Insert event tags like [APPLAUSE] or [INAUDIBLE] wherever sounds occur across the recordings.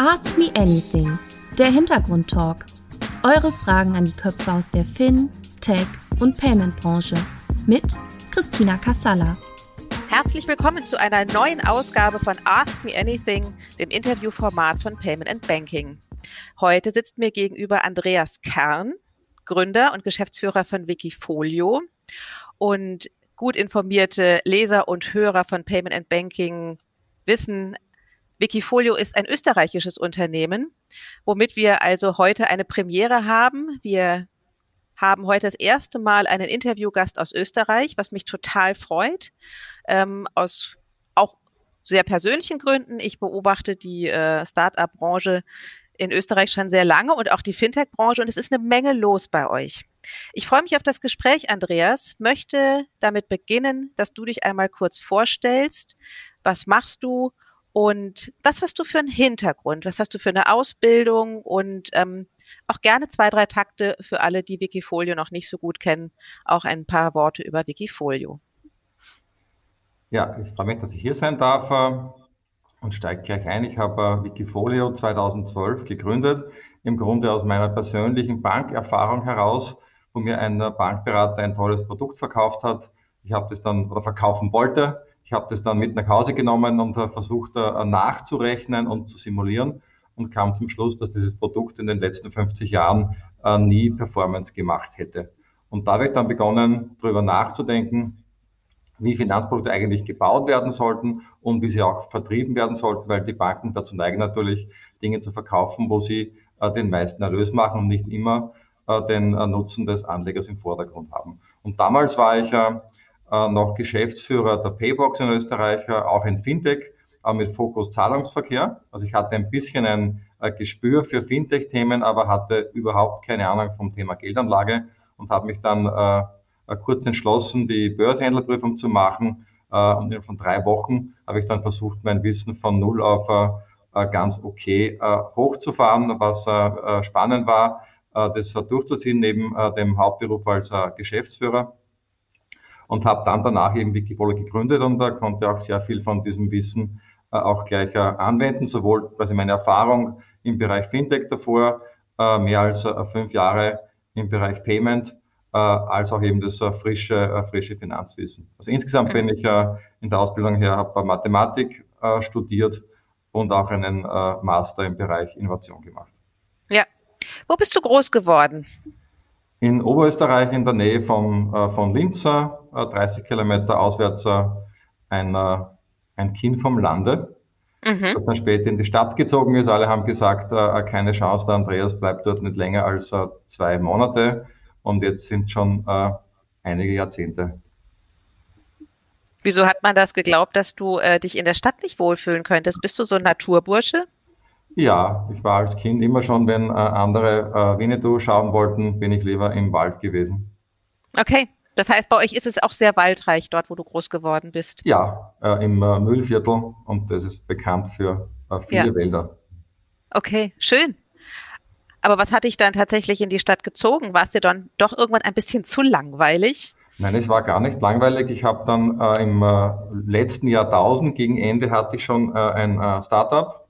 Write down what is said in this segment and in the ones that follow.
Ask Me Anything, der Hintergrundtalk. Eure Fragen an die Köpfe aus der Fin, Tech und Payment-Branche mit Christina Kassala. Herzlich willkommen zu einer neuen Ausgabe von Ask Me Anything, dem Interviewformat von Payment and Banking. Heute sitzt mir gegenüber Andreas Kern, Gründer und Geschäftsführer von Wikifolio und gut informierte Leser und Hörer von Payment and Banking wissen, Wikifolio ist ein österreichisches Unternehmen, womit wir also heute eine Premiere haben. Wir haben heute das erste Mal einen Interviewgast aus Österreich, was mich total freut. Ähm, aus auch sehr persönlichen Gründen. Ich beobachte die äh, Start-up-Branche in Österreich schon sehr lange und auch die Fintech-Branche und es ist eine Menge los bei euch. Ich freue mich auf das Gespräch, Andreas. Möchte damit beginnen, dass du dich einmal kurz vorstellst. Was machst du und was hast du für einen Hintergrund? Was hast du für eine Ausbildung? Und ähm, auch gerne zwei, drei Takte für alle, die Wikifolio noch nicht so gut kennen, auch ein paar Worte über Wikifolio. Ja, ich freue mich, dass ich hier sein darf äh, und steige gleich ein. Ich habe äh, Wikifolio 2012 gegründet, im Grunde aus meiner persönlichen Bankerfahrung heraus, wo mir ein Bankberater ein tolles Produkt verkauft hat. Ich habe das dann oder verkaufen wollte ich habe das dann mit nach Hause genommen und versucht äh, nachzurechnen und zu simulieren und kam zum Schluss, dass dieses Produkt in den letzten 50 Jahren äh, nie Performance gemacht hätte. Und da habe ich dann begonnen, darüber nachzudenken, wie Finanzprodukte eigentlich gebaut werden sollten und wie sie auch vertrieben werden sollten, weil die Banken dazu neigen natürlich, Dinge zu verkaufen, wo sie äh, den meisten Erlös machen und nicht immer den Nutzen des Anlegers im Vordergrund haben. Und damals war ich noch Geschäftsführer der Paybox in Österreich, äh, auch ein Fintech äh, mit Fokus Zahlungsverkehr. Also ich hatte ein bisschen ein Gespür für Fintech-Themen, aber hatte überhaupt keine Ahnung vom Thema Geldanlage und habe mich dann kurz entschlossen, die Börsenhändlerprüfung zu machen. Und in von drei Wochen habe ich dann versucht, mein Wissen von null auf ganz okay hochzufahren, was spannend war, das durchzuziehen neben dem Hauptberuf als Geschäftsführer und habe dann danach eben Wikifolio gegründet und da konnte auch sehr viel von diesem Wissen äh, auch gleich äh, anwenden, sowohl quasi meine Erfahrung im Bereich Fintech davor, äh, mehr als fünf Jahre im Bereich Payment, als auch eben das frische, frische Finanzwissen. Also insgesamt bin ich in der Ausbildung her, habe Mathematik studiert und auch einen Master im Bereich Innovation gemacht. Ja. Wo bist du groß geworden? In Oberösterreich in der Nähe von, äh, von Linz, äh, 30 Kilometer auswärts, äh, ein, äh, ein Kind vom Lande, mhm. das dann später in die Stadt gezogen ist. Alle haben gesagt, äh, keine Chance, der Andreas bleibt dort nicht länger als äh, zwei Monate. Und jetzt sind schon einige Jahrzehnte. Wieso hat man das geglaubt, dass du dich in der Stadt nicht wohlfühlen könntest? Bist du so ein Naturbursche? Ja, ich war als Kind immer schon, wenn äh, andere äh, Winnetou schauen wollten, bin ich lieber im Wald gewesen. Okay, das heißt, bei euch ist es auch sehr waldreich dort, wo du groß geworden bist. Ja, äh, im äh, Mühlviertel und das ist bekannt für äh, viele ja. Wälder. Okay, schön. Aber was hat dich dann tatsächlich in die Stadt gezogen? War es dir dann doch irgendwann ein bisschen zu langweilig? Nein, es war gar nicht langweilig. Ich habe dann äh, im äh, letzten Jahrtausend, gegen Ende, hatte ich schon äh, ein äh, Startup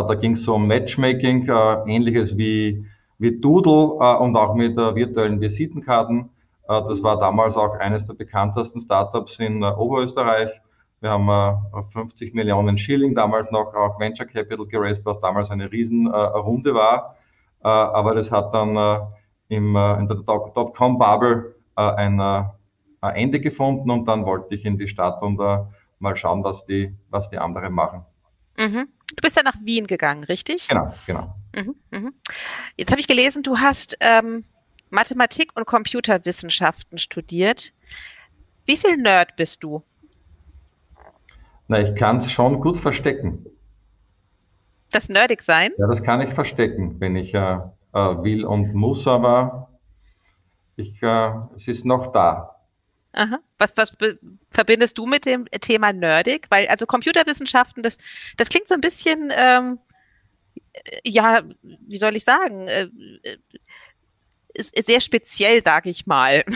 da ging es um Matchmaking, äh, ähnliches wie, wie Doodle äh, und auch mit virtuellen Visitenkarten. das war damals auch eines der bekanntesten Startups in Oberösterreich. Wir haben 50 Millionen Schilling damals noch auch Venture Capital geraced, was damals eine Riesenrunde war. aber das hat dann im, in der Dotcom-Bubble ein Ende gefunden und dann wollte ich in die Stadt und mal schauen, was die, was die anderen machen. Mhm. Du bist dann nach Wien gegangen, richtig? Genau, genau. Mhm, mhm. Jetzt habe ich gelesen, du hast ähm, Mathematik und Computerwissenschaften studiert. Wie viel Nerd bist du? Na, ich kann es schon gut verstecken. Das nerdig sein? Ja, das kann ich verstecken, wenn ich äh, äh, will und muss, aber ich, äh, es ist noch da. Aha. Was, was verbindest du mit dem Thema nerdig? Weil also Computerwissenschaften, das, das klingt so ein bisschen, ähm, ja, wie soll ich sagen, äh, ist, ist sehr speziell, sage ich mal. [LAUGHS]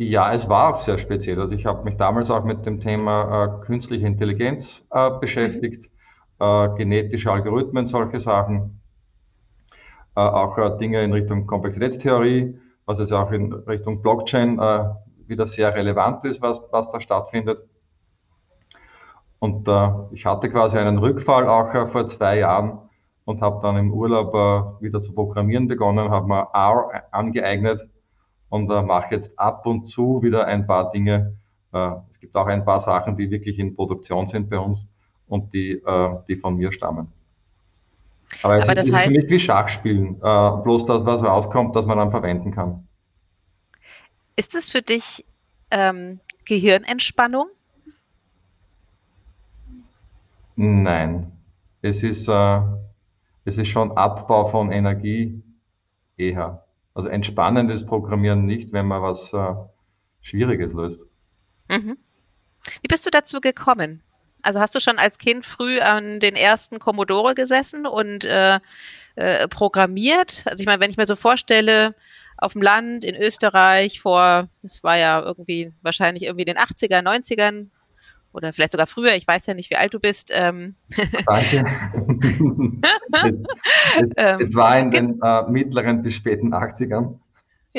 Ja, es war auch sehr speziell. Also ich habe mich damals auch mit dem Thema äh, künstliche Intelligenz äh, beschäftigt. Mhm. äh, genetische Algorithmen, solche Sachen. Äh, auch äh, Dinge in Richtung Komplexitätstheorie, was jetzt auch in Richtung Blockchain äh, wieder sehr relevant ist, was, was da stattfindet. Und äh, ich hatte quasi einen Rückfall auch äh, vor zwei Jahren und habe dann im Urlaub äh, wieder zu programmieren begonnen, habe mir R angeeignet und äh, mache jetzt ab und zu wieder ein paar Dinge. Äh, es gibt auch ein paar Sachen, die wirklich in Produktion sind bei uns und die, die von mir stammen. Aber es Aber ist, heißt, nicht wie Schachspielen, äh, bloß das, was rauskommt, das man dann verwenden kann. Ist es für dich ähm, Gehirnentspannung? Nein, es ist, äh, es ist schon Abbau von Energie eher. Also entspannendes Programmieren nicht, wenn man was äh, Schwieriges löst. Mhm. Wie bist du dazu gekommen? Also hast du schon als Kind früh an den ersten Commodore gesessen und äh, äh, programmiert? Also ich meine, wenn ich mir so vorstelle, auf dem Land in Österreich vor, es war ja irgendwie wahrscheinlich irgendwie den 80er, 90ern, oder vielleicht sogar früher, ich weiß ja nicht, wie alt du bist. Ähm. Danke. [LAUGHS] es, es, es, war in den äh, mittleren bis späten 80ern.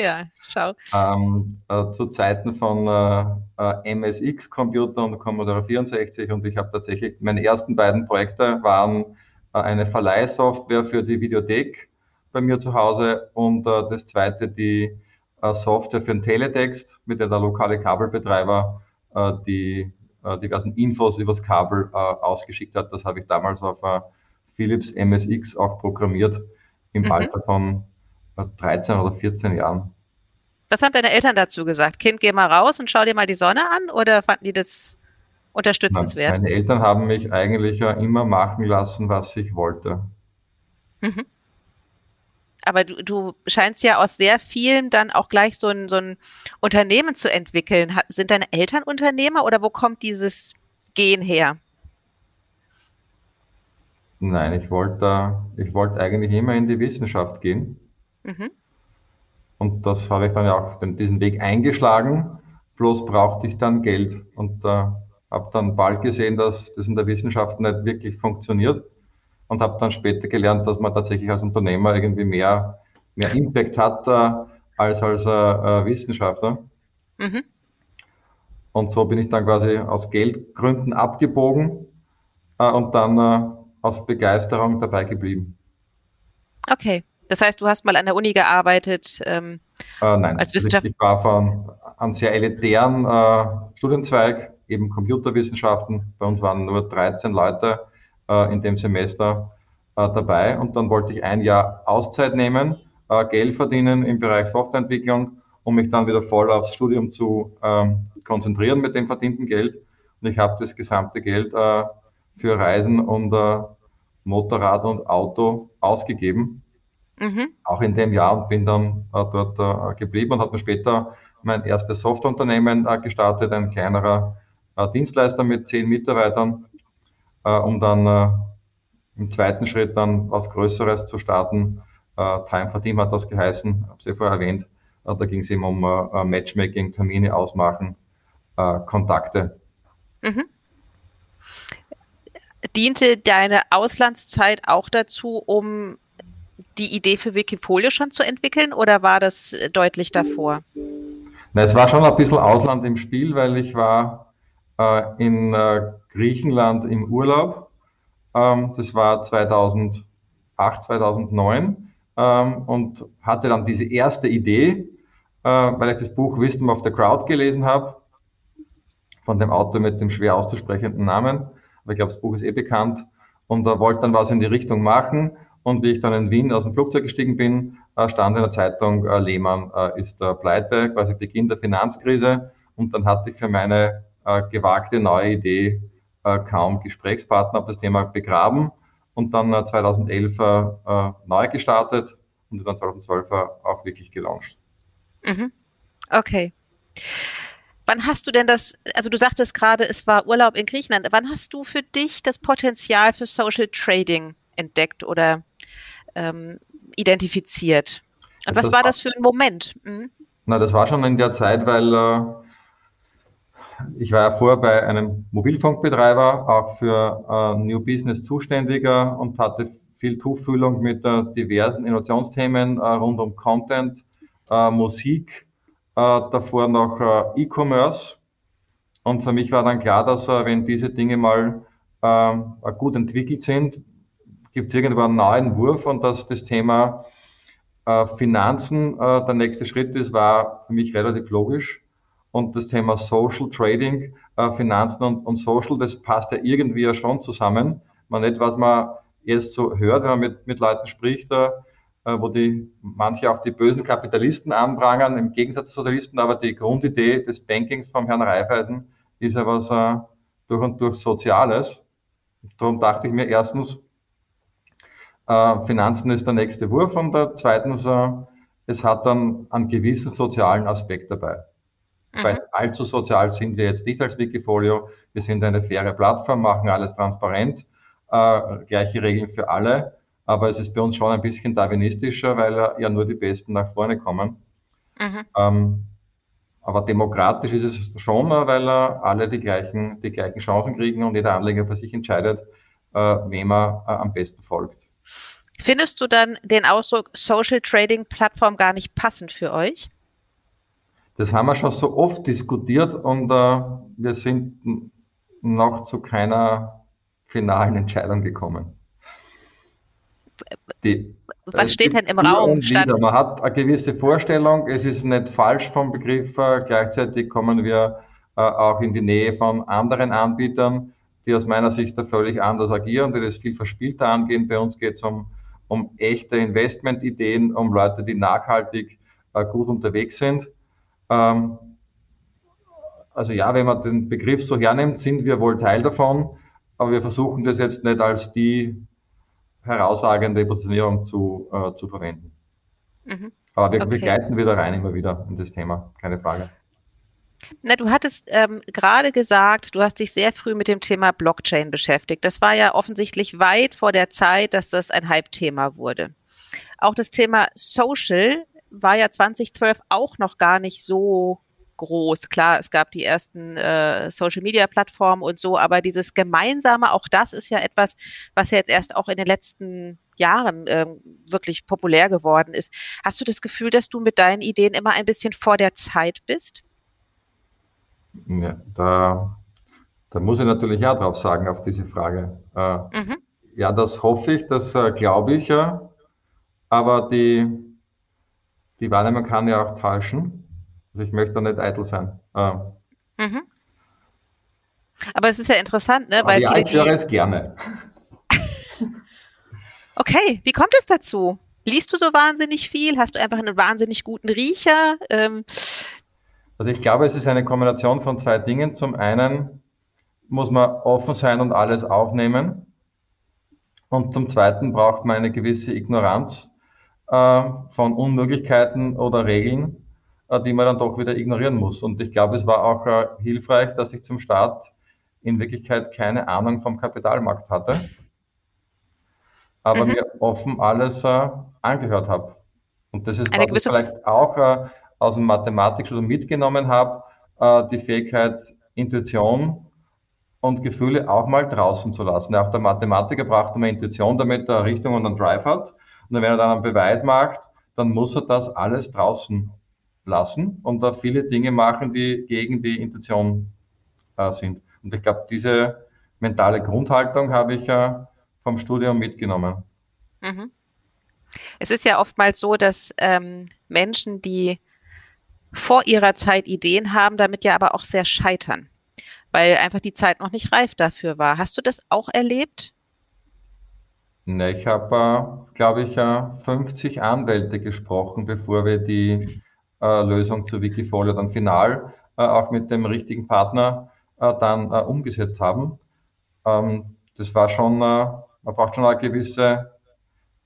Ja, schau. Ähm, äh, zu Zeiten von äh, äh MSX-Computer und Commodore 64 und ich habe tatsächlich, meine ersten beiden Projekte waren äh, eine Verleihsoftware für die Videothek bei mir zu Hause und äh, das zweite die Software für den Teletext, mit der der lokale Kabelbetreiber die äh, diversen Infos übers Kabel äh, ausgeschickt hat. Das habe ich damals auf äh, Philips MSX auch programmiert im mhm. Alter von 13 oder 14 Jahren. Was haben deine Eltern dazu gesagt? Kind, geh mal raus und schau dir mal die Sonne an oder fanden die das unterstützenswert? Meine Eltern haben mich eigentlich ja immer machen lassen, was ich wollte. Mhm. Aber du, du scheinst ja aus sehr vielen dann auch gleich so ein, so ein Unternehmen zu entwickeln. Sind deine Eltern Unternehmer oder wo kommt dieses Gehen her? Nein, ich wollte, ich wollte eigentlich immer in die Wissenschaft gehen. Mhm. Und das habe ich dann ja auch diesen Weg eingeschlagen. Bloß brauchte ich dann Geld und äh, habe dann bald gesehen, dass das in der Wissenschaft nicht wirklich funktioniert und habe dann später gelernt, dass man tatsächlich als Unternehmer irgendwie mehr, mehr Impact hat äh, als als äh, äh, Wissenschaftler. Mhm. Und so bin ich dann quasi aus Geldgründen abgebogen äh, und dann äh, aus Begeisterung dabei geblieben. Okay, das heißt, du hast mal an der Uni gearbeitet ähm, äh, nein, als Wissenschaftler? Ich war von einem sehr elitären äh, Studienzweig, eben Computerwissenschaften. Bei uns waren nur 13 Leute äh, in dem Semester äh, dabei. Und dann wollte ich ein Jahr Auszeit nehmen, äh, Geld verdienen im Bereich Softwareentwicklung, um mich dann wieder voll aufs Studium zu ähm, konzentrieren mit dem verdienten Geld. Und ich habe das gesamte Geld äh, für Reisen und Motorrad und Auto ausgegeben. Mhm. Auch in dem Jahr und bin dann äh, dort äh, geblieben und habe mir später mein erstes Softwareunternehmen äh, gestartet, ein kleinerer äh, Dienstleister mit zehn Mitarbeitern äh, um dann im zweiten Schritt dann was Größeres zu starten. Time for Team hat das geheißen, habe sie vorher erwähnt. Äh, da ging es eben um Matchmaking, Termine ausmachen, Kontakte. Mhm. Diente deine Auslandszeit auch dazu, um die Idee für Wikifolio schon zu entwickeln oder war das deutlich davor? Na, es war schon ein bisschen Ausland im Spiel, weil ich war äh, in äh, Griechenland im Urlaub. Ähm, das war 2008, 2009 ähm, und hatte dann diese erste Idee, äh, weil ich das Buch Wisdom of the Crowd gelesen habe, von dem Autor mit dem schwer auszusprechenden Namen. Aber ich glaube, das Buch ist eh bekannt. Und da wollte dann was in die Richtung machen. Und wie ich dann in Wien aus dem Flugzeug gestiegen bin, äh, stand in der Zeitung, äh, Lehmann äh, ist pleite, quasi Beginn der Finanzkrise. Und dann hatte ich für meine gewagte neue Idee kaum Gesprächspartner, habe das Thema begraben und dann äh, 2011 äh, neu gestartet und dann 2012 auch wirklich gelauncht. Mhm. Okay. Wann hast du denn das, also du sagtest gerade, es war Urlaub in Griechenland. Wann hast du für dich das Potenzial für Social Trading entdeckt oder ähm, identifiziert? Und was war das für ein Moment? Mhm. Na, das war schon in der Zeit, weil äh, ich war ja vorher bei einem Mobilfunkbetreiber, auch für äh, New Business zuständiger und hatte viel Tuchfühlung mit äh, diversen Innovationsthemen äh, rund um Content, äh, Musik, äh, davor noch E-Commerce. Und für mich war dann klar, dass wenn diese Dinge mal ähm, gut entwickelt sind, gibt es irgendwann einen neuen Wurf und dass das Thema Finanzen der nächste Schritt ist, war für mich relativ logisch und das Thema Social Trading, äh, Finanzen und, und, Social, das passt ja irgendwie ja schon zusammen. Man nicht, was man jetzt so hört, wenn man mit, mit Leuten spricht, äh, wo die manche auch die bösen Kapitalisten anprangern, im Gegensatz zu Sozialisten, aber die Grundidee des Bankings vom Herrn Raiffeisen ist ja was äh, durch und durch Soziales. Darum dachte ich mir erstens, äh, Finanzen ist der nächste Wurf und äh, zweitens, äh, es hat dann einen gewissen sozialen Aspekt dabei. Mhm. Weil allzu sozial sind wir jetzt nicht als Wikifolio. Wir sind eine faire Plattform, machen alles transparent, äh, gleiche Regeln für alle. Aber es ist bei uns schon ein bisschen darwinistischer, weil ja nur die Besten nach vorne kommen. Mhm. Ähm, aber demokratisch ist es schon, weil alle die gleichen, die gleichen Chancen kriegen und jeder Anleger für sich entscheidet, äh, wem er äh, am besten folgt. Findest du dann den Ausdruck Social Trading Plattform gar nicht passend für euch? Das haben wir schon so oft diskutiert und äh, wir sind noch zu keiner finalen Entscheidung gekommen. Die, Was steht denn im Raum? Man hat eine gewisse Vorstellung, es ist nicht falsch vom Begriff, äh, gleichzeitig kommen wir äh, auch in die Nähe von anderen Anbietern, die aus meiner Sicht da völlig anders agieren, die das viel verspielter angehen. Bei uns geht es um, um echte Investmentideen, um Leute, die nachhaltig äh, gut unterwegs sind. Ähm, also ja, wenn man den Begriff so hernimmt, sind wir wohl Teil davon, aber wir versuchen das jetzt nicht als die herausragende Positionierung zu, äh, zu verwenden. Mhm. Aber wir, okay. wir gleiten wieder rein immer wieder in das Thema, keine Frage. Na, du hattest ähm, gerade gesagt, du hast dich sehr früh mit dem Thema Blockchain beschäftigt. Das war ja offensichtlich weit vor der Zeit, dass das ein Hype-Thema wurde. Auch das Thema Social war ja 2012 auch noch gar nicht so groß. Klar, es gab die ersten äh, Social-Media-Plattformen und so, aber dieses Gemeinsame, auch das ist ja etwas, was ja jetzt erst auch in den letzten Jahren ähm, wirklich populär geworden ist. Hast du das Gefühl, dass du mit deinen Ideen immer ein bisschen vor der Zeit bist? Ja, da, da muss ich natürlich ja drauf sagen, auf diese Frage. Äh, mhm. Ja, das hoffe ich, das äh, glaube ich ja. Aber die, die Wahrnehmung kann ja auch täuschen. Also ich möchte da nicht eitel sein. Ähm. Mhm. Aber es ist ja interessant, ne? Weil ja, ich höre es gerne. [LAUGHS] okay, wie kommt es dazu? Liest du so wahnsinnig viel? Hast du einfach einen wahnsinnig guten Riecher? Ähm. Also ich glaube, es ist eine Kombination von zwei Dingen. Zum einen muss man offen sein und alles aufnehmen. Und zum zweiten braucht man eine gewisse Ignoranz äh, von Unmöglichkeiten oder Regeln, äh, die man dann doch wieder ignorieren muss. Und ich glaube, es war auch äh, hilfreich, dass ich zum Start in Wirklichkeit keine Ahnung vom Kapitalmarkt hatte, aber mhm. mir offen alles angehört habe. Und das ist, ich vielleicht auch aus dem Mathematikstudium mitgenommen habe, die Fähigkeit, Intuition und Gefühle auch mal draußen zu lassen. Auch der Mathematiker braucht immer Intuition, damit er Richtung und einen Drive hat. Und wenn er dann einen Beweis macht, dann muss er das alles draußen lassen und da viele Dinge machen, die gegen die Intention äh, sind. Und ich glaube, diese mentale Grundhaltung habe ich ja vom Studium mitgenommen. Mhm. Es ist ja oftmals so, dass ähm, Menschen, die vor ihrer Zeit Ideen haben, damit ja aber auch sehr scheitern, weil einfach die Zeit noch nicht reif dafür war. Hast du das auch erlebt? Ne, ich habe, äh, glaube ich, äh, 50 Anwälte gesprochen, bevor wir die äh, Lösung zu Wikifolio dann final äh, auch mit dem richtigen Partner äh, dann äh, umgesetzt haben. Ähm, das war schon, man braucht schon eine gewisse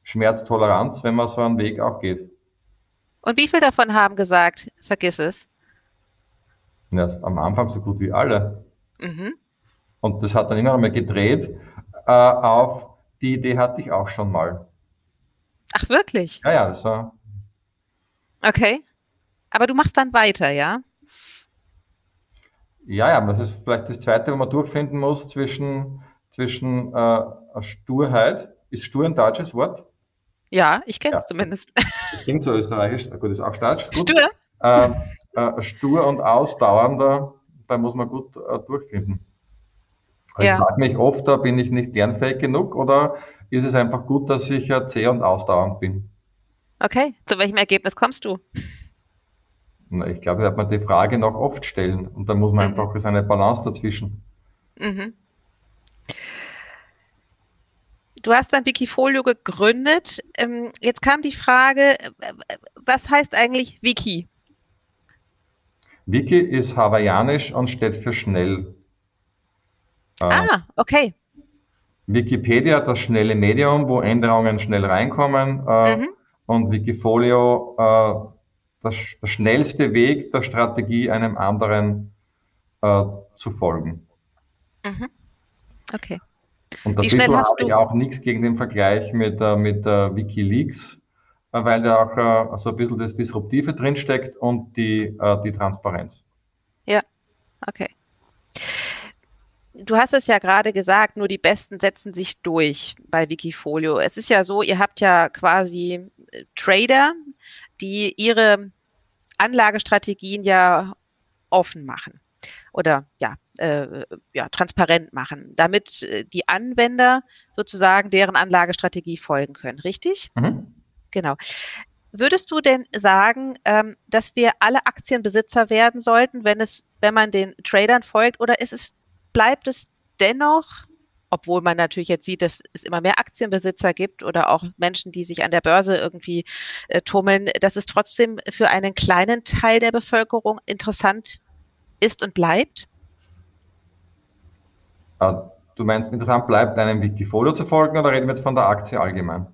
Schmerztoleranz, wenn man so einen Weg auch geht. Und wie viele davon haben gesagt, vergiss es? Ja, am Anfang so gut wie alle. Mhm. Und das hat dann immer einmal gedreht auf die Idee hatte ich auch schon mal. Ach, wirklich? Ja, ja, das war. Okay. Aber du machst dann weiter, ja? Ja, ja, das ist vielleicht das Zweite, wo man durchfinden muss zwischen, zwischen äh, Sturheit. Ist Stur ein deutsches Wort? Ja, ich kenne es ja. zumindest. Klingt so österreichisch. Gut, ist auch Deutsch. Stur? Äh, äh, stur und ausdauernder, da muss man gut äh, durchfinden. Ich ja. frage mich oft, da bin ich nicht lernfähig genug oder ist es einfach gut, dass ich ja zäh und ausdauernd bin? Okay, zu welchem Ergebnis kommst du? Na, ich glaube, da wird man die Frage noch oft stellen und da muss man mhm. einfach eine Balance dazwischen. Mhm. Du hast dann Wikifolio gegründet. Ähm, jetzt kam die Frage, was heißt eigentlich Wiki? Wiki ist hawaiianisch und steht für schnell. Äh, ah, okay. Wikipedia, das schnelle Medium, wo Änderungen schnell reinkommen. Äh, mhm. Und Wikifolio, äh, das, der schnellste Weg der Strategie, einem anderen äh, zu folgen. Mhm. Okay. Und dafür habe ich auch nichts gegen den Vergleich mit, äh, mit äh, Wikileaks, äh, weil da auch äh, so ein bisschen das Disruptive drinsteckt und die, äh, die Transparenz. Ja, okay. Du hast es ja gerade gesagt, nur die Besten setzen sich durch bei Wikifolio. Es ist ja so, ihr habt ja quasi äh, Trader, die ihre Anlagestrategien ja offen machen oder ja, äh, ja transparent machen, damit äh, die Anwender sozusagen deren Anlagestrategie folgen können, richtig? Mhm. Genau. Würdest du denn sagen, ähm, dass wir alle Aktienbesitzer werden sollten, wenn es, wenn man den Tradern folgt, oder ist es, bleibt es dennoch obwohl man natürlich jetzt sieht, dass es immer mehr Aktienbesitzer gibt oder auch Menschen, die sich an der Börse irgendwie äh, tummeln, dass es trotzdem für einen kleinen Teil der Bevölkerung interessant ist und bleibt? Ah, du meinst, interessant bleibt, einem Wikifolio zu folgen oder reden wir jetzt von der Aktie allgemein?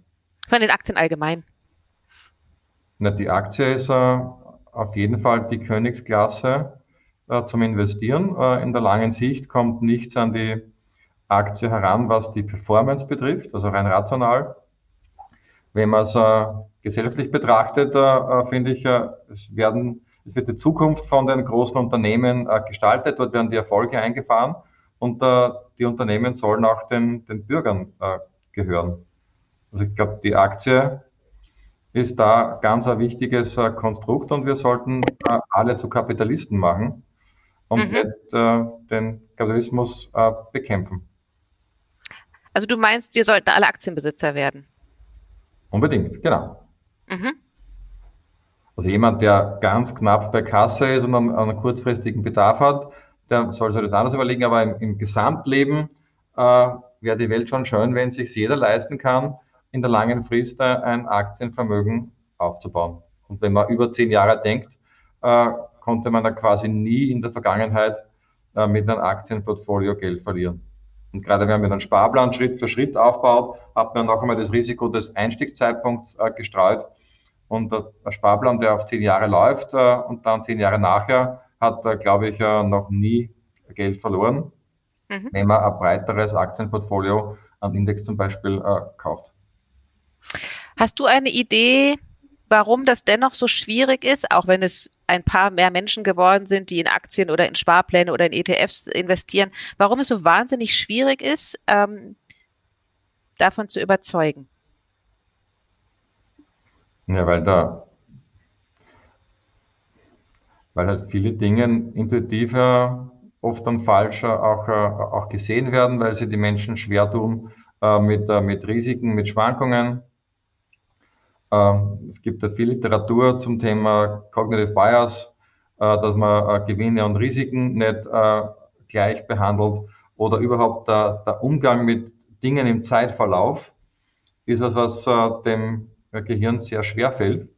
Von den Aktien allgemein. Na, die Aktie ist äh, auf jeden Fall die Königsklasse äh, zum Investieren. Äh, in der langen Sicht kommt nichts an die Aktie heran, was die Performance betrifft, also rein rational. Wenn man es äh, gesellschaftlich betrachtet, äh, äh finde ich, äh, es werden es wird die Zukunft von den großen Unternehmen äh, gestaltet, dort werden die Erfolge eingefahren und äh, die Unternehmen sollen auch den, den Bürgern äh, gehören. Also ich glaube, die Aktie ist da ganz ein wichtiges äh, Konstrukt und wir sollten äh, alle zu Kapitalisten machen und mhm. nicht äh, den Kapitalismus bekämpfen. Also du meinst, wir sollten alle Aktienbesitzer werden? Unbedingt, genau. Mhm. Also jemand, der ganz knapp bei Kasse ist und einen, einen kurzfristigen Bedarf hat, der soll sich das anders überlegen, aber im, im Gesamtleben äh, wäre die Welt schon schön, wenn sich jeder leisten kann, in der langen Frist ein Aktienvermögen aufzubauen. Und wenn man über zehn Jahre denkt, äh, konnte man da quasi nie in der Vergangenheit äh, mit einem Aktienportfolio Geld verlieren. Und gerade wenn man einen Sparplan Schritt für Schritt aufbaut, hat man noch einmal das Risiko des Einstiegszeitpunkts äh, gestreut. Und der, Sparplan, der auf zehn Jahre läuft äh, und dann zehn Jahre nachher, hat, äh, glaube ich, noch nie Geld verloren, mhm. wenn man ein breiteres Aktienportfolio an Index zum Beispiel äh, kauft. Hast du eine Idee, warum das dennoch so schwierig ist, auch wenn es ein paar mehr Menschen geworden sind, die in Aktien oder in Sparpläne oder in ETFs investieren, warum es so wahnsinnig schwierig ist, ähm, davon zu überzeugen? Ja, weil da, weil halt viele Dinge intuitiver oft dann falscher auch, äh, auch gesehen werden, weil sie die Menschen schwer tun äh, mit, äh, mit Risiken, mit Schwankungen. Ähm, es gibt ja viel Literatur zum Thema Cognitive Bias, dass man Gewinne und Risiken nicht gleich behandelt oder überhaupt der, der Umgang mit Dingen im Zeitverlauf ist was, was dem Gehirn sehr schwer fällt.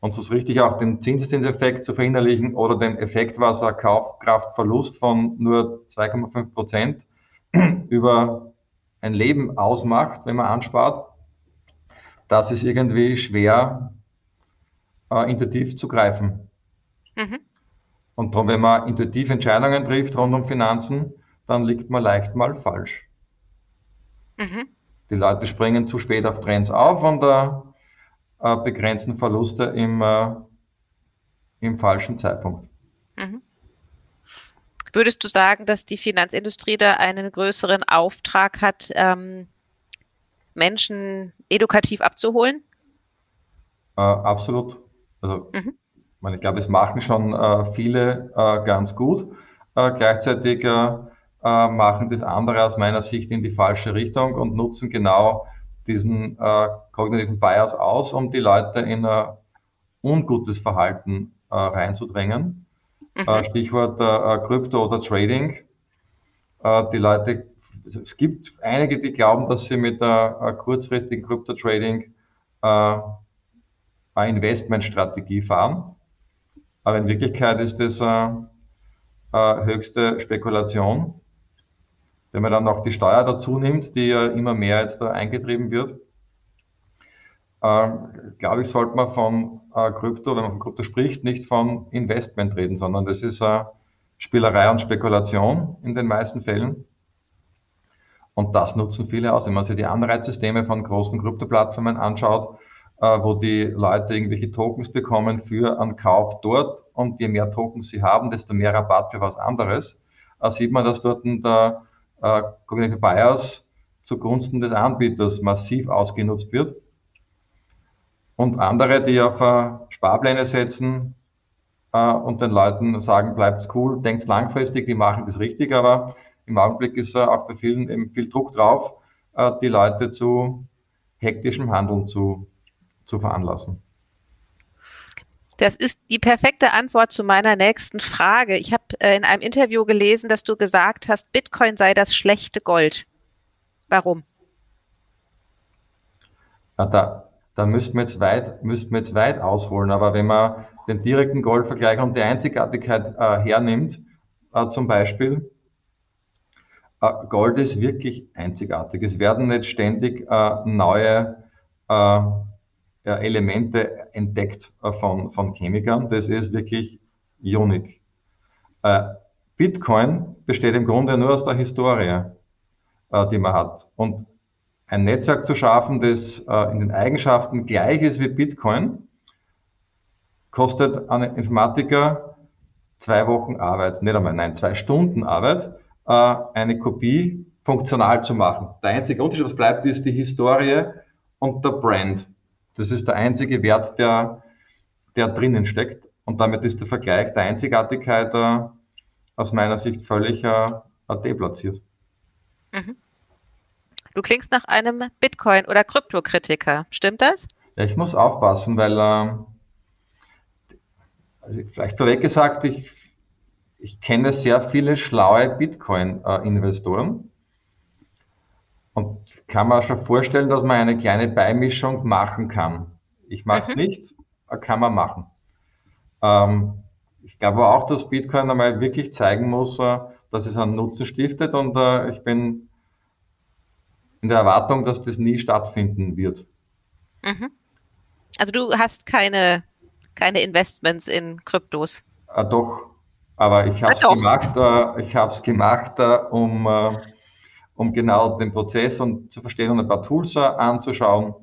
Und so ist richtig auch den Zinseszinseffekt zu verinnerlichen oder den Effekt, was ein Kaufkraftverlust von nur 2,5 Prozent [CLEARS THROAT] über ein Leben ausmacht, wenn man anspart das ist irgendwie schwer äh, intuitiv zu greifen. Mhm. Und darum, wenn man intuitiv Entscheidungen trifft rund um Finanzen, dann liegt man leicht mal falsch. Mhm. Die Leute springen zu spät auf Trends auf und äh, äh, begrenzen Verluste im, äh, im falschen Zeitpunkt. Mhm. Würdest du sagen, dass die Finanzindustrie da einen größeren Auftrag hat, ähm, Menschen edukativ abzuholen? Äh, absolut. Also mhm. ich glaube, es machen schon äh, viele äh, ganz gut. Äh, gleichzeitig äh, äh, machen das andere aus meiner Sicht in die falsche Richtung und nutzen genau diesen kognitiven Bias aus, um die Leute in ein ungutes Verhalten reinzudrängen. Mhm. Stichwort Krypto oder Trading. die Leute, es gibt einige, die glauben, dass sie mit der kurzfristigen Krypto-Trading eine Investmentstrategie fahren. Aber in Wirklichkeit ist das eine höchste Spekulation. Wenn man dann noch die Steuer dazu nimmt, die ja immer mehr jetzt da eingetrieben wird, äh, glaube ich, sollte man von äh, Krypto, wenn man von Krypto spricht, nicht von Investment reden, sondern das ist äh, Spielerei und Spekulation in den meisten Fällen. Und das nutzen viele aus. Wenn man sich die Anreizsysteme von großen Krypto-Plattformen anschaut, äh, wo die Leute irgendwelche Tokens bekommen für einen Kauf dort und je mehr Tokens sie haben, desto mehr Rabatt für was anderes, äh, sieht man, dass dort der äh, Cognitive Bias zugunsten des Anbieters massiv ausgenutzt wird. Und andere, die auf Sparpläne setzen und den Leuten sagen, bleibt's cool, denkt's langfristig, die machen das richtig, aber im Augenblick ist auch bei vielen eben viel Druck drauf, die Leute zu hektischem Handeln zu zu veranlassen? Das ist die perfekte Antwort zu meiner nächsten Frage. Ich habe äh, in einem Interview gelesen, dass du gesagt hast, Bitcoin sei das schlechte Gold. Warum? Ja, da, da müssten wir, jetzt weit, wir jetzt weit ausholen. Aber wenn man den direkten Goldvergleich und die Einzigartigkeit äh, hernimmt, äh, zum Beispiel, äh, Gold ist wirklich einzigartig. Es werden nicht ständig äh, neue äh, Elemente entdeckt äh, von, von Chemikern. Das ist wirklich unique. Äh, Bitcoin besteht im Grunde nur aus der Historie, äh, die man hat. Und ein Netzwerk zu schaffen, das in den Eigenschaften gleich ist wie Bitcoin, kostet einen Informatiker zwei Wochen Arbeit, nicht einmal, nein, zwei Stunden Arbeit, eine Kopie funktional zu machen. Der einzige Unterschied, was bleibt, ist die Historie und der Brand. Das ist der einzige Wert, der, der drinnen steckt. Und damit ist der Vergleich der Einzigartigkeit äh, aus meiner Sicht völlig äh, deplatziert. Mhm. Du klingst nach einem Bitcoin- oder Kryptokritiker. Stimmt das? Ja, ich muss aufpassen, weil, äh, also vielleicht vorweg gesagt, ich, ich kenne sehr viele schlaue Bitcoin-Investoren. Und kann man schon vorstellen, dass man eine kleine Beimischung machen kann. Ich mache es mhm. nicht, kann man machen. Ähm, ich glaube auch, dass Bitcoin einmal wirklich zeigen muss, äh, dass es einen Nutzen stiftet und äh, ich bin in der Erwartung, dass das nie stattfinden wird. Mhm. Also du hast keine, keine Investments in Kryptos? Äh, doch, aber ich habe es gemacht, äh, ich habe es gemacht, äh, um äh, um genau den Prozess und zu verstehen und ein paar Tools anzuschauen.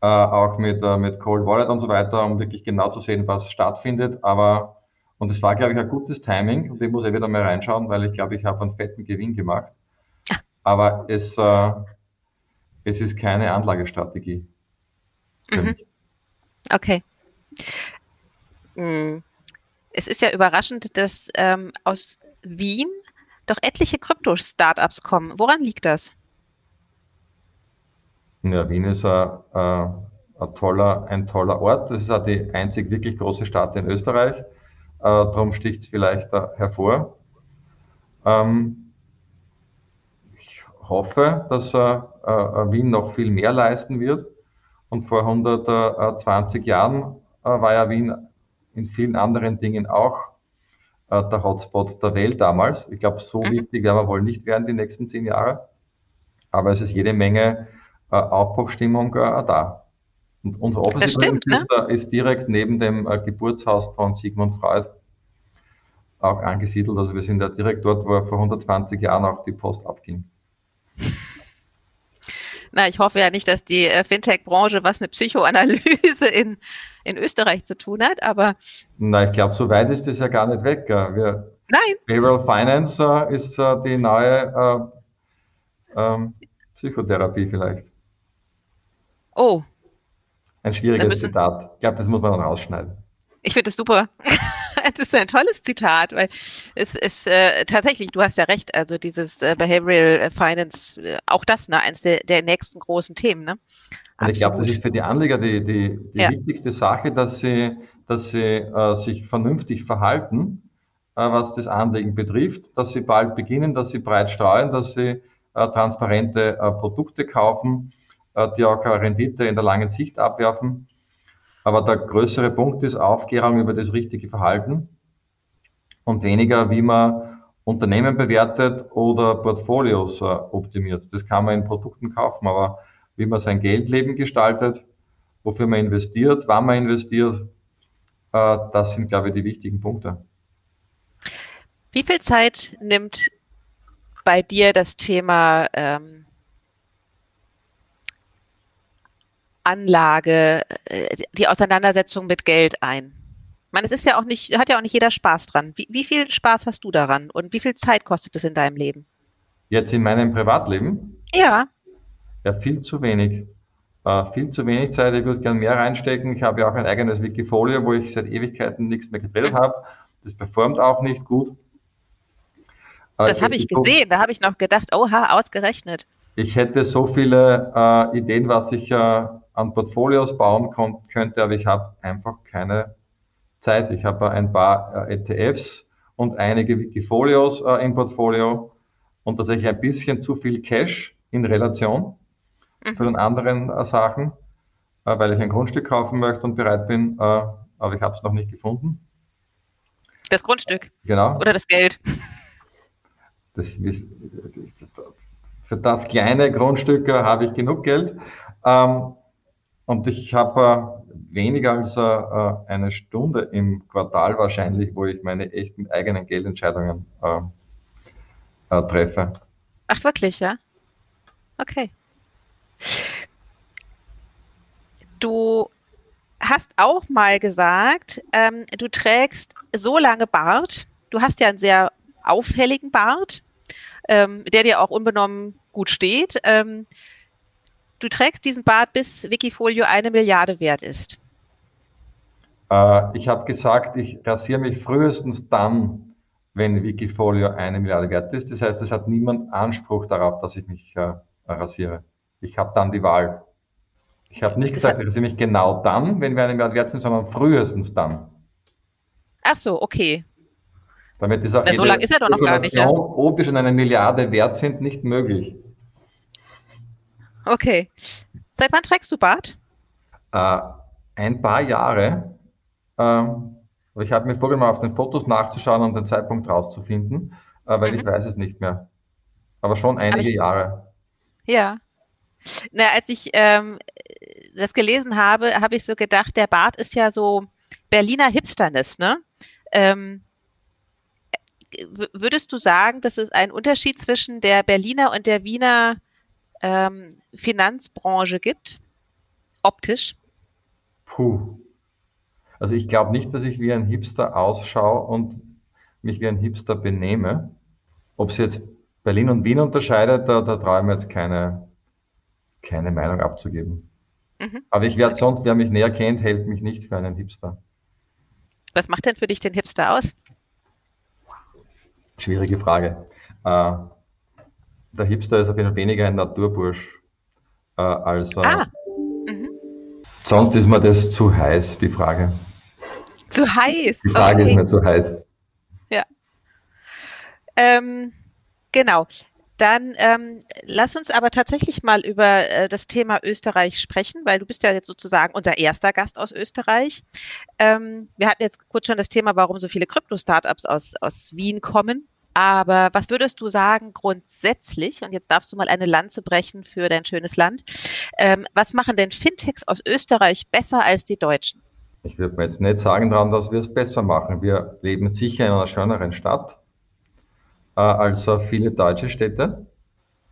Äh, auch mit, äh, mit Cold Wallet und so weiter, um wirklich genau zu sehen, was stattfindet. Aber, und es war, glaube ich, ein gutes Timing und ich muss eh wieder mal reinschauen, weil ich glaube, ich habe einen fetten Gewinn gemacht. Aber es, äh, es ist keine Anlagestrategie. Mhm. Okay. Hm. Es ist ja überraschend, dass ähm, aus Wien doch etliche Krypto-Startups kommen. Woran liegt das? Ja, Wien ist ein, ein, toller, ein toller Ort. Das ist auch die einzig wirklich große Stadt in Österreich. Äh, darum sticht es vielleicht hervor. Ähm, ich hoffe, dass äh, äh, Wien noch viel mehr leisten wird. Und vor 120 Jahren war ja Wien in vielen anderen Dingen auch äh, der Hotspot der Welt damals. Ich glaube, so mhm. wichtig werden wir wohl nicht werden die nächsten zehn Jahre. Aber es ist jede Menge äh, Aufbruchstimmung äh, da. Und unser Office stimmt, ist, ne? ist, direkt neben dem äh, Geburtshaus von Sigmund Freud auch angesiedelt. Also wir sind ja direkt dort, wo vor 120 Jahren auch die Post abging. Na, ich hoffe ja nicht, dass die äh, Fintech-Branche was mit Psychoanalyse in, in Österreich zu tun hat, aber. Na, ich glaube, so weit ist es ja gar nicht weg. Wir, Nein. Behavioral Finance äh, ist äh, die neue äh, ähm, Psychotherapie vielleicht. Oh. Ein schwieriges Zitat. Ich glaube, das muss man dann rausschneiden. Ich finde das super. [LAUGHS] [LAUGHS] das ist ein tolles Zitat, weil es ist äh, tatsächlich, du hast ja recht, also dieses äh, Behavioral Finance, äh, auch das, ne, eines der, der nächsten großen Themen, ne? Und ich glaube, das ist für die Anleger die, die, die ja. wichtigste Sache, dass sie, dass sie äh, sich vernünftig verhalten, äh, was das Anlegen betrifft, dass sie bald beginnen, dass sie breit streuen, dass sie äh, transparente äh, Produkte kaufen, äh, die auch Rendite in der langen Sicht abwerfen. Aber der größere Punkt ist Aufklärung über das richtige Verhalten und weniger, wie man Unternehmen bewertet oder Portfolios äh, optimiert. Das kann man in Produkten kaufen, aber wie man sein Geldleben gestaltet, wofür man investiert, wann man investiert, äh, das sind, glaube ich, die wichtigen Punkte. Wie viel Zeit nimmt bei dir das Thema ähm, Anlage, äh, die Auseinandersetzung mit Geld ein? Ich meine, es ist ja auch nicht, hat ja auch nicht jeder Spaß dran. Wie, wie viel Spaß hast du daran und wie viel Zeit kostet es in deinem Leben? Jetzt in meinem Privatleben? Ja. Ja, viel zu wenig. Äh, viel zu wenig Zeit. Ich würde gerne mehr reinstecken. Ich habe ja auch ein eigenes Wikifolio, wo ich seit Ewigkeiten nichts mehr gedreht mhm. habe. Das performt auch nicht gut. Äh, das habe ich gesehen. Da habe ich noch gedacht, oha, ausgerechnet. Ich hätte so viele äh, Ideen, was ich äh, an Portfolios bauen könnte, aber ich habe einfach keine Zeit. Ich habe ein paar äh, ETFs und einige Wikifolios äh, im Portfolio und tatsächlich ein bisschen zu viel Cash in Relation mhm. zu den anderen äh, Sachen, äh, weil ich ein Grundstück kaufen möchte und bereit bin, äh, aber ich habe es noch nicht gefunden. Das Grundstück? Genau. Oder das Geld? Das ist, für das kleine Grundstück habe ich genug Geld. Ähm, und ich habe weniger als äh, eine Stunde im Quartal wahrscheinlich, wo ich meine echten eigenen Geldentscheidungen äh, äh, treffe. Ach wirklich, ja? Okay. Du hast auch mal gesagt, ähm, du trägst so lange Bart. Du hast ja einen sehr auffälligen Bart, ähm, der dir auch unbenommen gut steht. Ähm, du trägst diesen Bart, bis Wikifolio eine Milliarde wert ist. Äh, ich habe gesagt, ich rasiere mich frühestens dann, wenn Wikifolio eine Milliarde wert ist. Das heißt, es hat niemand Anspruch darauf, dass ich mich äh, rasiere. Ich habe dann die Wahl. Ich habe nicht das gesagt, ich rasiere mich genau dann, wenn wir eine Milliarde wert sind, sondern frühestens dann. Ach so, okay. Damit ist auch Na, so lange ist er doch noch gar nicht. Ja? Ob wir schon eine Milliarde wert sind, nicht möglich. Okay. Seit wann trägst du Bart? Äh, ein paar Jahre. Ähm, ich habe mir vorgenommen, auf den Fotos nachzuschauen und den Zeitpunkt rauszufinden, äh, weil mhm. ich weiß es nicht mehr. Aber schon einige ich, Jahre. Ja. Na, als ich ähm, das gelesen habe, habe ich so gedacht, der Bart ist ja so Berliner Hipsterness, ne? Ähm, würdest du sagen, dass es einen Unterschied zwischen der Berliner und der Wiener ähm, Finanzbranche gibt? Optisch? Puh. Also ich glaube nicht, dass ich wie ein Hipster ausschaue und mich wie ein Hipster benehme. Ob es jetzt Berlin und Wien unterscheidet, da, da traue ich mir jetzt keine, keine Meinung abzugeben. Mhm. Aber ich werde sonst, wer mich näher kennt, hält mich nicht für einen Hipster. Was macht denn für dich den Hipster aus? Schwierige Frage. Äh, der Hipster ist auf jeden Fall weniger ein Naturbursch äh, als. Äh, ah. Mhm. Sonst ist mir das zu heiß, die Frage. Zu heiß? Die Frage okay. ist mir zu heiß. Ja. Ähm, Genau. Dann ähm, lass uns aber tatsächlich mal über äh, das Thema Österreich sprechen, weil du bist ja jetzt sozusagen unser erster Gast aus Österreich. Ähm, wir hatten jetzt kurz schon das Thema, warum so viele Krypto-Startups aus, aus Wien kommen. Aber was würdest du sagen grundsätzlich, und jetzt darfst du mal eine Lanze brechen für dein schönes Land, ähm, was machen denn Fintechs aus Österreich besser als die Deutschen? Ich würde mir jetzt nicht sagen dran, dass wir es besser machen. Wir leben sicher in einer schöneren Stadt äh, als viele deutsche Städte.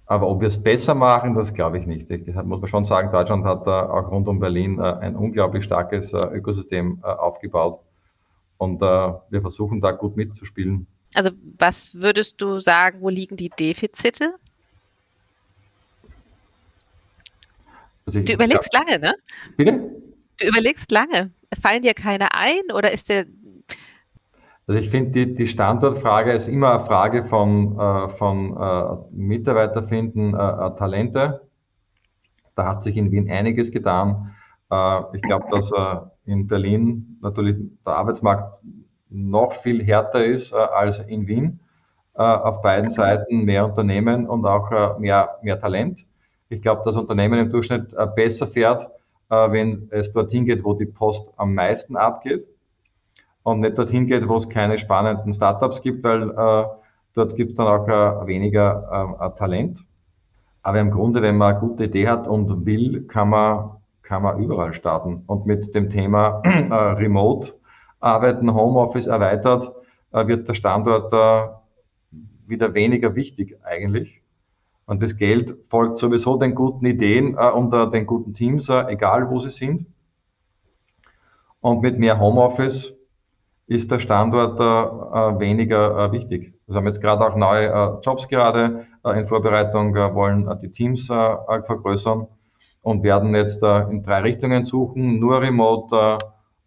Aber ob wir es besser machen, das glaube ich nicht. Ich, muss man schon sagen, Deutschland hat da auch rund um Berlin äh, ein unglaublich starkes äh, Ökosystem äh, aufgebaut. Und äh, wir versuchen da gut mitzuspielen. Also was würdest du sagen, wo liegen die Defizite? Also ich, du überlegst ja. lange, ne? Bitte? Du überlegst lange. Fallen dir keine ein oder ist der. Also ich finde, die, die Standortfrage ist immer eine Frage von, äh, von äh, Mitarbeiterfinden, äh, äh Talente. Da hat sich in Wien einiges getan. Äh, ich glaube, dass äh, in Berlin natürlich der Arbeitsmarkt noch viel härter ist als in Wien. auf beiden Seiten mehr Unternehmen und auch mehr, mehr Talent. Ich glaube, das Unternehmen im Durchschnitt äh, besser fährt, äh, wenn es dorthin geht, wo die Post am meisten abgeht und nicht dorthin geht, wo es keine spannenden Startups gibt, weil äh, dort gibt es dann auch äh, weniger äh, Talent. Aber im Grunde, wenn man eine gute Idee hat und will, kann man, kann man überall starten. Und mit dem Thema äh, Remote Arbeiten, Homeoffice erweitert, wird der Standort wieder weniger wichtig eigentlich. Und das Geld folgt sowieso den guten Ideen äh, und äh, den guten Teams, äh, egal wo sie sind. Und mit mehr Homeoffice ist der Standort äh, äh weniger äh, wichtig. Wir haben jetzt gerade auch neue äh, Jobs gerade in Vorbereitung, wollen die Teams vergrößern und werden jetzt in drei Richtungen suchen. Nur Remote,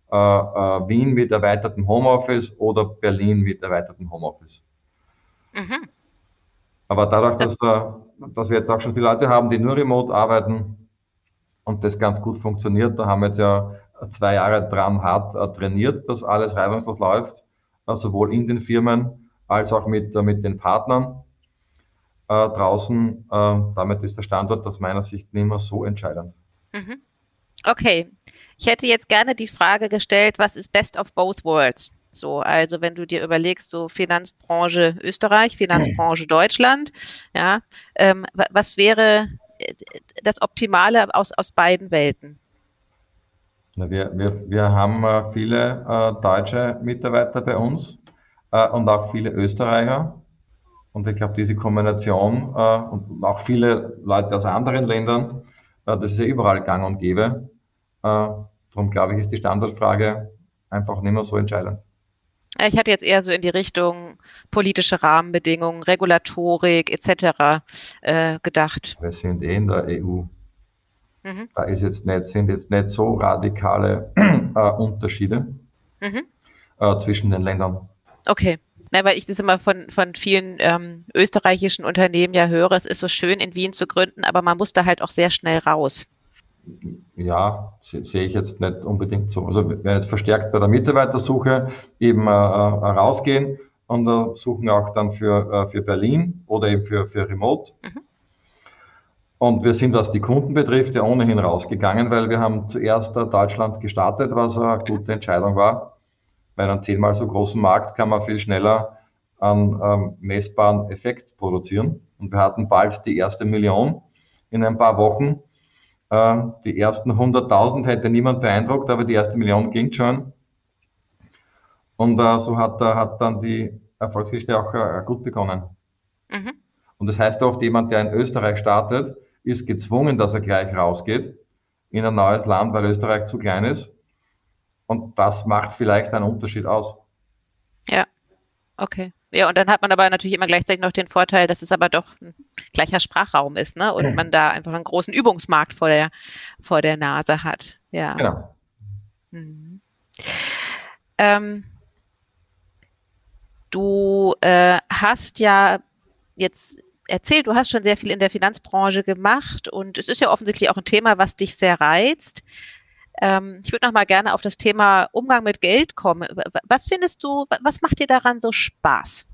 Wien mit erweitertem Homeoffice oder Berlin mit erweitertem Homeoffice. Mhm. Aber dadurch, dass, dass wir jetzt auch schon viele Leute haben, die nur remote arbeiten und das ganz gut funktioniert, da haben wir jetzt ja zwei Jahre dran hart äh, trainiert, dass alles reibungslos läuft, äh, sowohl in den Firmen als auch mit, äh, mit den Partnern draußen. damit ist der Standort aus meiner Sicht nicht mehr so entscheidend. Mhm. Okay, ich hätte jetzt gerne die Frage gestellt, was ist best of both worlds? So, also wenn du dir überlegst, so Finanzbranche Österreich, Finanzbranche Deutschland, ja, ähm, was wäre äh, das Optimale aus, aus beiden Welten? Wir, wir, wir haben äh, viele äh, deutsche Mitarbeiter bei uns äh, und auch viele Österreicher. Und ich glaube, diese Kombination äh, und auch viele Leute aus anderen Ländern, äh, das ist ja überall gang und gäbe. Darum glaube ich, ist die Standortfrage einfach nicht mehr so entscheidend. Ich hatte jetzt eher so in die Richtung politische Rahmenbedingungen, Regulatorik etc. Äh, gedacht. Wir sind eh in der EU. Mhm. Da ist jetzt nicht, sind jetzt nicht so radikale [CLEARS THROAT] äh, Unterschiede mhm. äh, zwischen den Ländern. Okay. Na, weil ich das immer von, von vielen ähm, österreichischen Unternehmen ja höre, es ist so schön in Wien zu gründen, aber man muss da halt auch sehr schnell raus ja, sehe ich jetzt nicht unbedingt so. Also wir jetzt verstärkt bei der Mitarbeitersuche eben äh, äh, rausgehen und äh, suchen auch dann für, äh, für Berlin oder eben für, für Remote. Mhm. Und wir sind, was die Kunden betrifft, ja ohnehin rausgegangen, weil wir haben zuerst äh, Deutschland gestartet, was eine gute Entscheidung war. Bei einem zehnmal so großen Markt kann man viel schneller einen ähm, messbaren Effekt produzieren. Und wir hatten bald die erste Million in ein paar Wochen die ersten 100.000 hätte niemand beeindruckt, aber die erste Million ging schon. Und äh, so hat, äh, hat dann die Erfolgsgeschichte auch äh, gut begonnen. Mhm. Und das heißt oft, jemand, der in Österreich startet, ist gezwungen, dass er gleich rausgeht in ein neues Land, weil Österreich zu klein ist. Und das macht vielleicht einen Unterschied aus. Ja, okay. Ja, und dann hat man aber natürlich immer gleichzeitig noch den Vorteil, dass es aber doch ein gleicher Sprachraum ist, ne? Und man da einfach einen großen Übungsmarkt vor der, vor der Nase hat. Ja. Genau. Mhm. Ähm, du äh, hast ja jetzt erzählt, du hast schon sehr viel in der Finanzbranche gemacht und es ist ja offensichtlich auch ein Thema, was dich sehr reizt. Ähm, ich würde noch mal gerne auf das Thema Umgang mit Geld kommen. Was findest du, was macht dir daran so Spaß?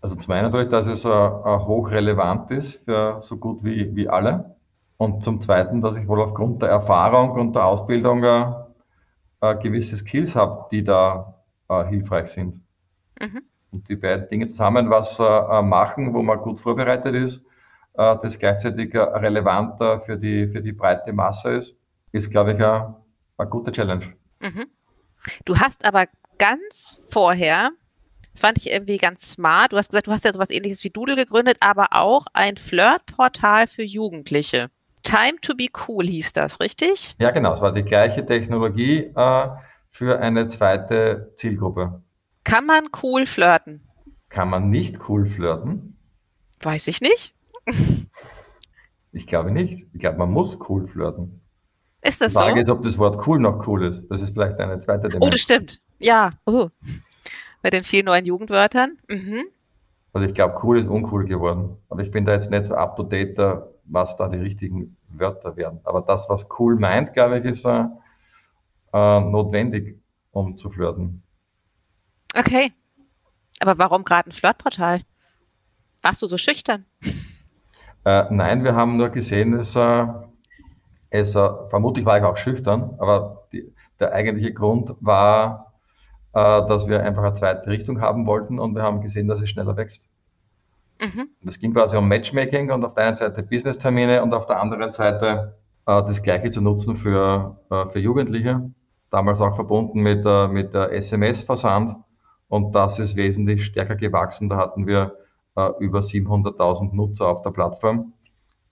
Also zum einen natürlich, dass es uh, uh, hochrelevant ist für so gut wie, wie alle. Und zum zweiten, dass ich wohl aufgrund der Erfahrung und der Ausbildung uh, gewisse Skills habe, die da hilfreich sind. Mhm. Und die beiden Dinge zusammen was machen, wo man gut vorbereitet ist, das gleichzeitig relevant für, die, für die breite Masse ist, ist, glaube ich, ein eine gute Challenge. Mhm. Du hast aber ganz vorher, das fand ich irgendwie ganz smart, du hast gesagt, du hast ja sowas ähnliches wie Doodle gegründet, aber auch ein Flirtportal für Jugendliche. Time to be cool hieß das, richtig? Ja, genau. Es war die gleiche Technologie äh, für eine zweite Zielgruppe. Kann man cool flirten? Kann man nicht cool flirten? Weiß ich nicht. [LAUGHS] Ich glaube nicht. Ich glaube, man muss cool flirten. Ist das Die Frage so? ist, ob das Wort cool noch cool ist. Das ist vielleicht eine zweite Oh, Dimension. das stimmt. Ja. Oh. Bei den vielen neuen Jugendwörtern. Mhm. Also ich glaube, cool ist uncool geworden. Aber ich bin da jetzt nicht so up to date, da, was da die richtigen Wörter wären. Aber das, was cool meint, glaube ich, ist äh, äh, notwendig, um zu flirten. Okay. Aber warum gerade ein Flirtportal? Warst du so schüchtern? Äh, nein, wir haben nur gesehen, es, äh, es äh, vermutlich war ich auch schüchtern, aber die, der eigentliche Grund war, äh, dass wir einfach eine zweite Richtung haben wollten und wir haben gesehen, dass es schneller wächst. Mhm. Es ging quasi um Matchmaking und auf der einen Seite Business-Termine und auf der anderen Seite äh, das Gleiche zu nutzen für, äh, für Jugendliche. Damals auch verbunden mit, äh, mit der SMS-Versand und das ist wesentlich stärker gewachsen. Da hatten wir äh, über 700.000 Nutzer auf der Plattform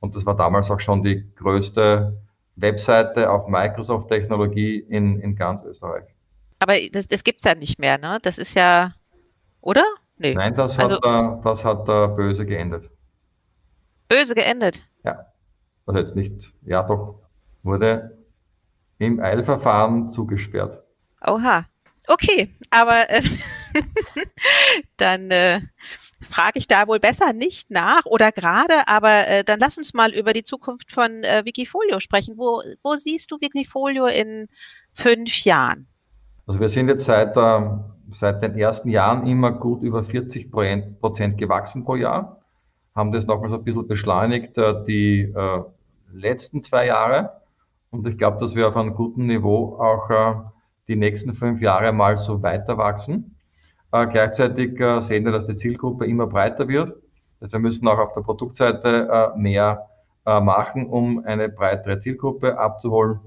und das war damals auch schon die größte Webseite auf Microsoft-Technologie in, in ganz Österreich. Aber das, das gibt's ja nicht mehr, ne? Das ist ja, oder? Nee. Nein, das hat, Also- das hat äh, böse geendet. Böse geendet. Ja, also jetzt nicht, ja doch, wurde im Eilverfahren zugesperrt. Oha. Okay, aber äh, [LAUGHS] dann äh, frage ich da wohl besser nicht nach oder gerade, aber äh, dann lass uns mal über die Zukunft von äh, Wikifolio sprechen. Wo, wo siehst du Wikifolio in fünf Jahren? Also wir sind jetzt seit, äh, seit den ersten Jahren immer gut über 40 Prozent gewachsen pro Jahr, haben das nochmal so ein bisschen beschleunigt äh, die äh, letzten zwei Jahre und ich glaube, dass wir auf einem guten Niveau auch äh, die nächsten fünf Jahre mal so weiter wachsen. Äh, gleichzeitig äh, sehen wir, dass die Zielgruppe immer breiter wird. Also wir müssen auch auf der Produktseite äh, mehr äh, machen, um eine breitere Zielgruppe abzuholen.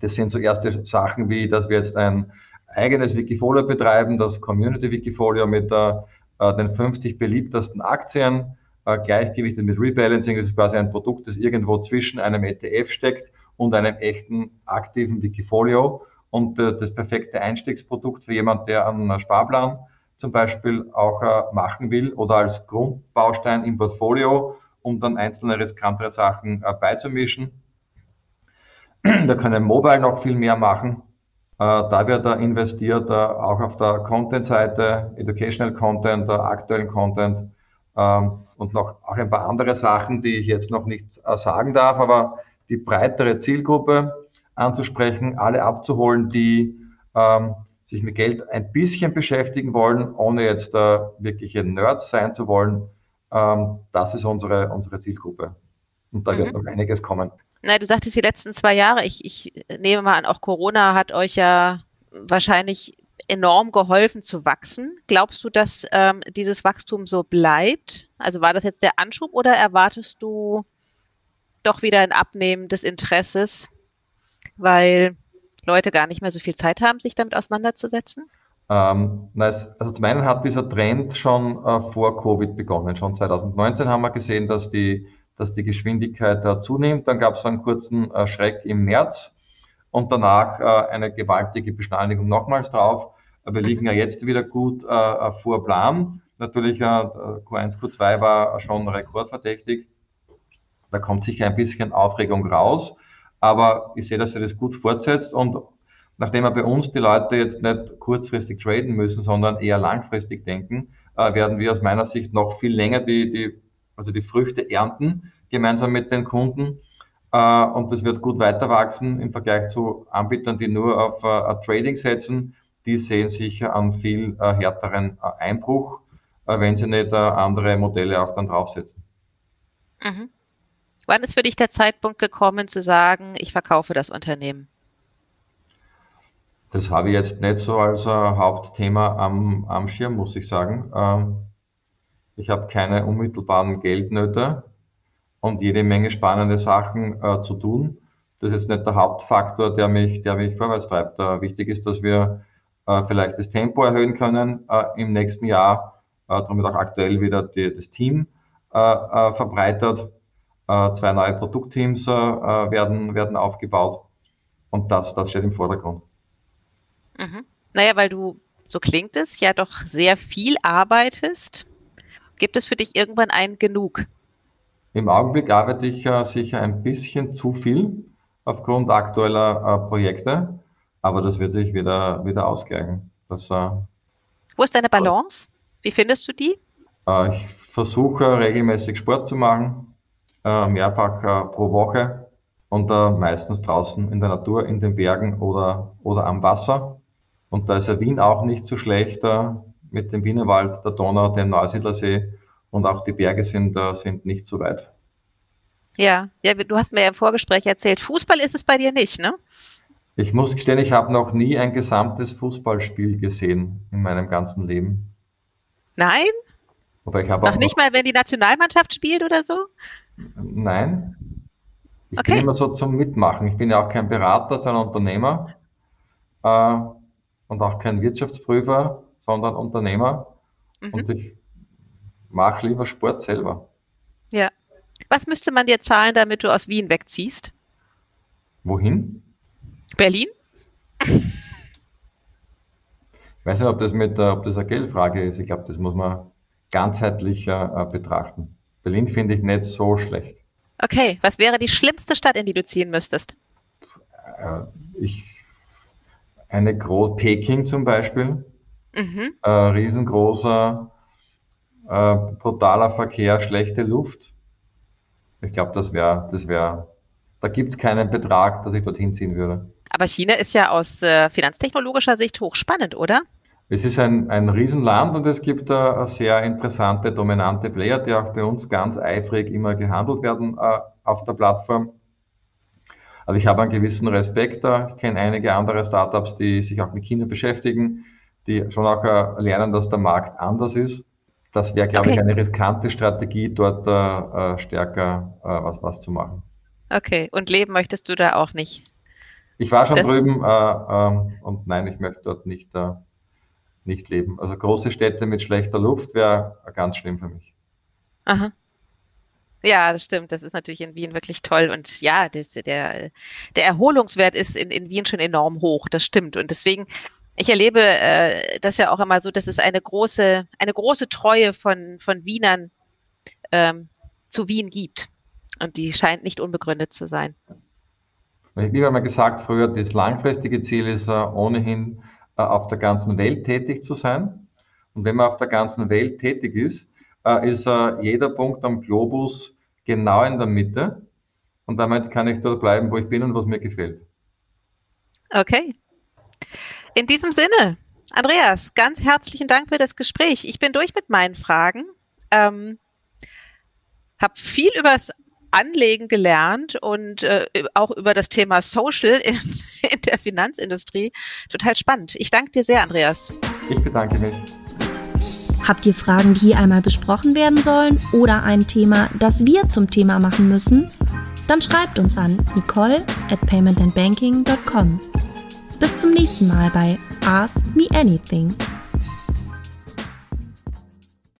Das sind so erste Sachen wie, dass wir jetzt ein eigenes Wikifolio betreiben, das Community Wikifolio mit äh, äh, den 50 beliebtesten Aktien, gleichgewichtet mit Rebalancing. Das ist quasi ein Produkt, das irgendwo zwischen einem ETF steckt und einem echten aktiven Wikifolio und äh, das perfekte Einstiegsprodukt für jemand, der einen Sparplan zum Beispiel auch äh, machen will oder als Grundbaustein im Portfolio, um dann einzelne riskantere Sachen äh, beizumischen. [CLEARS THROAT] Da können Mobile noch viel mehr machen. Da wird da investiert, auch auf der Content-Seite, Educational Content, aktuellen Content ähm, und noch auch ein paar andere Sachen, die ich jetzt noch nicht sagen darf, aber die breitere Zielgruppe anzusprechen, alle abzuholen, die ähm, sich mit Geld ein bisschen beschäftigen wollen, ohne jetzt äh, wirkliche Nerds sein zu wollen. Ähm, das ist unsere, unsere Zielgruppe. Und da wird Mhm. noch einiges kommen. Na, du sagtest die letzten zwei Jahre. Ich, ich nehme mal an, auch Corona hat euch ja wahrscheinlich enorm geholfen zu wachsen. Glaubst du, dass ähm, dieses Wachstum so bleibt? Also war das jetzt der Anschub oder erwartest du doch wieder ein Abnehmen des Interesses, weil Leute gar nicht mehr so viel Zeit haben, sich damit auseinanderzusetzen? Ähm, na, es, also zum einen hat dieser Trend schon äh, vor Covid begonnen. Schon 2019 haben wir gesehen, dass die, dass die Geschwindigkeit äh, zunimmt. Dann gab es einen kurzen äh, Schreck im März und danach äh, eine gewaltige Beschleunigung nochmals drauf. Wir liegen ja jetzt wieder gut vor Plan. Natürlich, äh, Q1, Q2 war schon rekordverdächtig. Da kommt sicher ein bisschen Aufregung raus. Aber ich sehe, dass er das gut fortsetzt und nachdem wir bei uns die Leute jetzt nicht kurzfristig traden müssen, sondern eher langfristig denken, äh, werden wir aus meiner Sicht noch viel länger die, die, also die Früchte ernten, gemeinsam mit den Kunden. Äh, und das wird gut weiter wachsen im Vergleich zu Anbietern, die nur auf äh, Trading setzen. Die sehen sicher einen viel äh, härteren äh, Einbruch, wenn sie nicht andere Modelle auch dann draufsetzen. Mhm. Wann ist für dich der Zeitpunkt gekommen zu sagen, ich verkaufe das Unternehmen? Das habe ich jetzt nicht so als äh, Hauptthema am, am Schirm, muss ich sagen. Ähm, ich habe keine unmittelbaren Geldnöte und jede Menge spannende Sachen äh, zu tun. Das ist jetzt nicht der Hauptfaktor, der mich, der mich vorwärts treibt. Äh, wichtig ist, dass wir äh, vielleicht das Tempo erhöhen können äh, im nächsten Jahr, äh, damit auch aktuell wieder die, das Team verbreitert. Äh, zwei neue Produktteams äh, werden, werden aufgebaut und das, das steht im Vordergrund. Mhm. Naja, weil du so klingt es, ja doch sehr viel arbeitest. Gibt es für dich irgendwann ein Genug? Im Augenblick arbeite ich äh, sicher ein bisschen zu viel aufgrund aktueller äh, Projekte, aber das wird sich wieder, wieder ausgleichen. Das, äh, Wo ist deine Balance? Wie findest du die? Äh, ich versuche regelmäßig Sport zu machen, äh, mehrfach äh, pro Woche und meistens draußen in der Natur, in den Bergen oder, oder am Wasser. Und da ist ja Wien auch nicht so schlecht mit dem Wienerwald, der Donau, dem Neusiedlersee und auch die Berge sind, sind nicht so weit. Ja, ja, du hast mir ja im Vorgespräch erzählt, Fußball ist es bei dir nicht, ne? Ich muss gestehen, ich habe noch nie ein gesamtes Fußballspiel gesehen in meinem ganzen Leben. Nein? Aber ich habe noch nicht mal, wenn die Nationalmannschaft spielt oder so? Nein. Ich okay. bin immer so zum Mitmachen. Ich bin ja auch kein Berater, sondern Unternehmer äh, und auch kein Wirtschaftsprüfer, sondern Unternehmer. Mhm. Und ich mache lieber Sport selber. Ja. Was müsste man dir zahlen, damit du aus Wien wegziehst? Wohin? Berlin? Ich weiß nicht, ob das, mit, ob das eine Geldfrage ist. Ich glaube, das muss man ganzheitlicher äh, betrachten. Berlin finde ich nicht so schlecht. Okay, was wäre die schlimmste Stadt, in die du ziehen müsstest? Äh, ich, eine Gro Peking zum Beispiel. Mhm. Äh, riesengroßer, äh, brutaler Verkehr, schlechte Luft. Ich glaube, das wäre, das wäre, da gibt es keinen Betrag, dass ich dorthin ziehen würde. Aber China ist ja aus äh, finanztechnologischer Sicht hochspannend, oder? Es ist ein, ein Riesenland und es gibt äh, sehr interessante, dominante Player, die auch bei uns ganz eifrig immer gehandelt werden äh, auf der Plattform. Also ich habe einen gewissen Respekt da. Ich kenne einige andere Startups, die sich auch mit China beschäftigen, die schon auch äh, lernen, dass der Markt anders ist. Das wäre, glaube okay. ich, eine riskante Strategie, dort äh, äh, stärker äh, was, was zu machen. Okay, und leben möchtest du da auch nicht? Ich war schon das drüben ähm, und nein, ich möchte dort nicht nicht leben. Also große Städte mit schlechter Luft wäre ganz schlimm für mich. Aha. Ja, das stimmt. Das ist natürlich in Wien wirklich toll. Und ja, das, der, der Erholungswert ist in, in Wien schon enorm hoch. Das stimmt. Und deswegen, ich erlebe äh, das ja auch immer so, dass es eine große, eine große Treue von, von Wienern ähm, zu Wien gibt. Und die scheint nicht unbegründet zu sein. Wie haben wir gesagt früher, das langfristige Ziel ist äh, ohnehin auf der ganzen Welt tätig zu sein. Und wenn man auf der ganzen Welt tätig ist, äh, ist äh, jeder Punkt am Globus genau in der Mitte. Und damit kann ich dort bleiben, wo ich bin und was mir gefällt. Okay. In diesem Sinne, Andreas, ganz herzlichen Dank für das Gespräch. Ich bin durch mit meinen Fragen. Ähm, habe viel über das Anlegen gelernt und äh, auch über das Thema Social in, [LAUGHS] in der Finanzindustrie. Total spannend. Ich danke dir sehr, Andreas. Ich bedanke mich. Habt ihr Fragen, die hier einmal besprochen werden sollen oder ein Thema, das wir zum Thema machen müssen? Dann schreibt uns an nicole at paymentandbanking.com. Bis zum nächsten Mal bei Ask Me Anything.